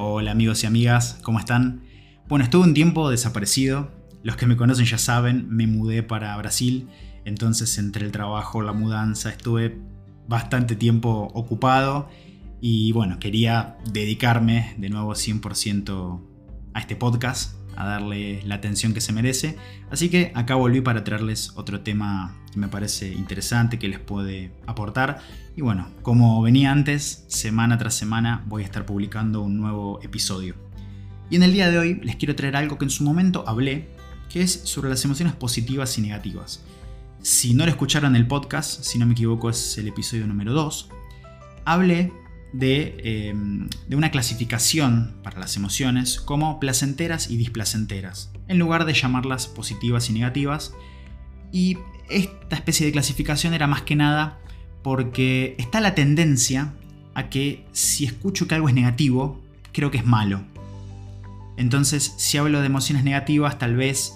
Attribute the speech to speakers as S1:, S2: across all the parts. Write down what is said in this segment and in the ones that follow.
S1: Hola amigos y amigas, ¿cómo están? Bueno, estuve un tiempo desaparecido. Los que me conocen ya saben, me mudé para Brasil. Entonces entre el trabajo, la mudanza, estuve bastante tiempo ocupado. Y bueno, quería dedicarme de nuevo 100% a este podcast a darle la atención que se merece. Así que acá volví para traerles otro tema que me parece interesante, que les puede aportar. Y bueno, como venía antes, semana tras semana voy a estar publicando un nuevo episodio. Y en el día de hoy les quiero traer algo que en su momento hablé, que es sobre las emociones positivas y negativas. Si no lo escucharon el podcast, si no me equivoco es el episodio número 2, hablé Em, de, una clasificación para las emociones como placenteras y displacenteras, en lugar de llamarlas positivas y negativas. Y esta especie de clasificación era más que nada porque está la tendencia a que si escucho que algo es negativo, creo que es malo. Entonces, si hablo de emociones negativas, tal vez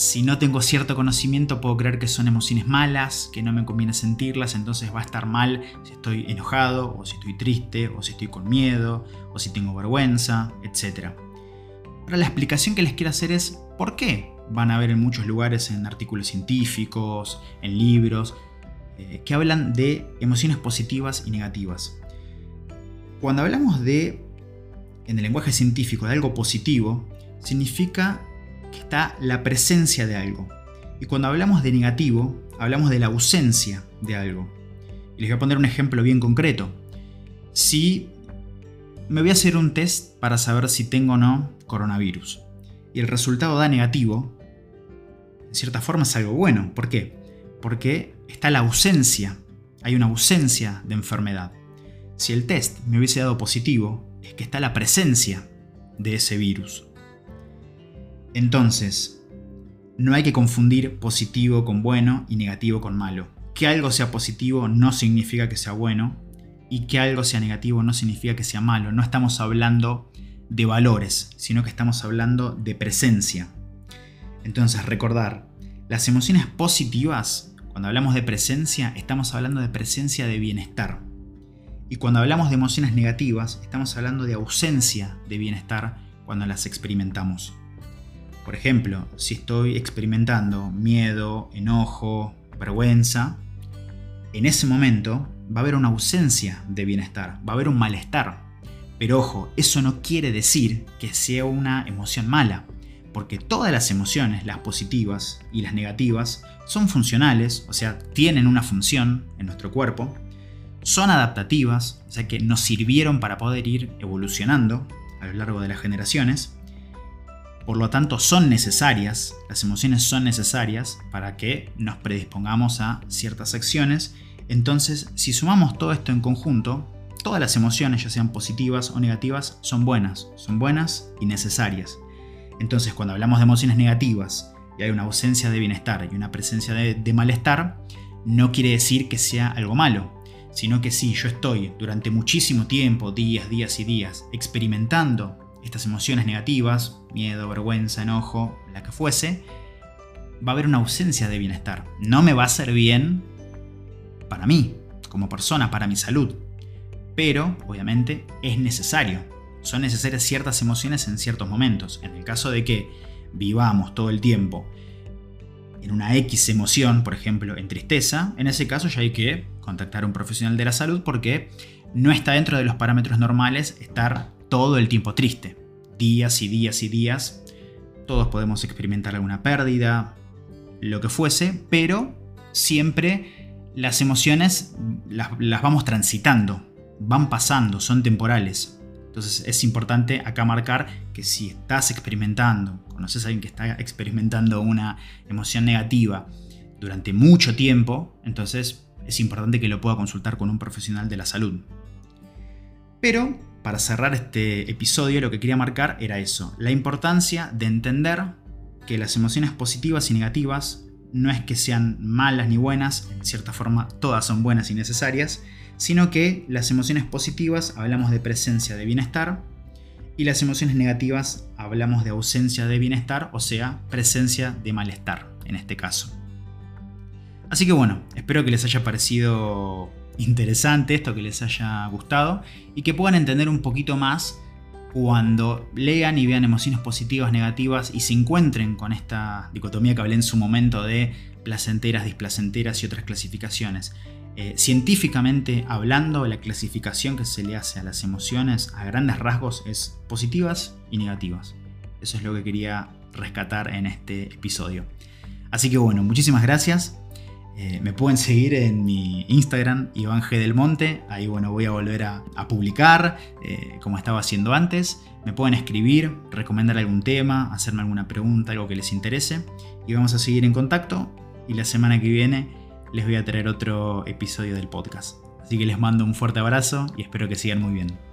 S1: si no tengo cierto conocimiento puedo creer que son emociones malas, que no me conviene sentirlas, entonces va a estar mal si estoy enojado, o si estoy triste, o si estoy con miedo, o si tengo vergüenza, etc. Ahora la explicación que les quiero hacer es por qué van a ver en muchos lugares, en artículos científicos, en libros, eh, que hablan de emociones positivas y negativas. Cuando hablamos de, en el lenguaje científico, de algo positivo, significa que está la presencia de algo. Y cuando hablamos de negativo, hablamos de la ausencia de algo. Y les voy a poner un ejemplo bien concreto. Si me voy a hacer un test para saber si tengo o no coronavirus, y el resultado da negativo, en cierta forma es algo bueno. ¿Por qué? Porque está la ausencia, hay una ausencia de enfermedad. Si el test me hubiese dado positivo, es que está la presencia de ese virus. Entonces, no hay que confundir positivo con bueno y negativo con malo. Que algo sea positivo no significa que sea bueno y que algo sea negativo no significa que sea malo. No estamos hablando de valores, sino que estamos hablando de presencia. Entonces, recordar, las emociones positivas, cuando hablamos de presencia, estamos hablando de presencia de bienestar. Y cuando hablamos de emociones negativas, estamos hablando de ausencia de bienestar cuando las experimentamos. Por ejemplo, si estoy experimentando miedo, enojo, vergüenza, en ese momento va a haber una ausencia de bienestar, va a haber un malestar. Pero ojo, eso no quiere decir que sea una emoción mala, porque todas las emociones, las positivas y las negativas, son funcionales, o sea, tienen una función en nuestro cuerpo, son adaptativas, o sea que nos sirvieron para poder ir evolucionando a lo largo de las generaciones, por lo tanto, son necesarias, las emociones son necesarias para que nos predispongamos a ciertas acciones. Entonces, si sumamos todo esto en conjunto, todas las emociones, ya sean positivas o negativas, son buenas, son buenas y necesarias. Entonces, cuando hablamos de emociones negativas y hay una ausencia de bienestar y una presencia de, malestar, no quiere decir que sea algo malo, sino que si yo estoy durante muchísimo tiempo, días, días y días, experimentando estas emociones negativas, miedo, vergüenza, enojo, la que fuese, va a haber una ausencia de bienestar. No me va a hacer bien para mí, como persona, para mi salud. Pero, obviamente, es necesario. Son necesarias ciertas emociones en ciertos momentos. En el caso de que vivamos todo el tiempo en una X emoción, por ejemplo, en tristeza, en ese caso ya hay que contactar a un profesional de la salud porque no está dentro de los parámetros normales estar todo el tiempo triste. Días y días y días. Todos podemos experimentar alguna pérdida, lo que fuese, pero siempre las emociones las, vamos transitando, van pasando, son temporales. Entonces es importante acá marcar que si estás experimentando, conoces a alguien que está experimentando una emoción negativa durante mucho tiempo, entonces es importante que lo pueda consultar con un profesional de la salud. Pero para cerrar este episodio lo que quería marcar era eso, la importancia de entender que las emociones positivas y negativas no es que sean malas ni buenas, en cierta forma todas son buenas y necesarias, sino que las emociones positivas hablamos de presencia de bienestar y las emociones negativas hablamos de ausencia de bienestar, o sea, presencia de malestar en este caso. Así que bueno, espero que les haya parecido interesante esto, que les haya gustado y que puedan entender un poquito más cuando lean y vean emociones positivas, negativas y se encuentren con esta dicotomía que hablé en su momento de placenteras, displacenteras y otras clasificaciones. Eh, científicamente hablando, la clasificación que se le hace a las emociones a grandes rasgos es positivas y negativas. Eso es lo que quería rescatar en este episodio. Así que bueno, muchísimas gracias. Eh, me pueden seguir en mi Instagram, Iván G. Del Monte. Ahí bueno, voy a volver a, publicar eh, como estaba haciendo antes. Me pueden escribir, recomendar algún tema, hacerme alguna pregunta, algo que les interese. Y vamos a seguir en contacto. Y la semana que viene les voy a traer otro episodio del podcast. Así que les mando un fuerte abrazo y espero que sigan muy bien.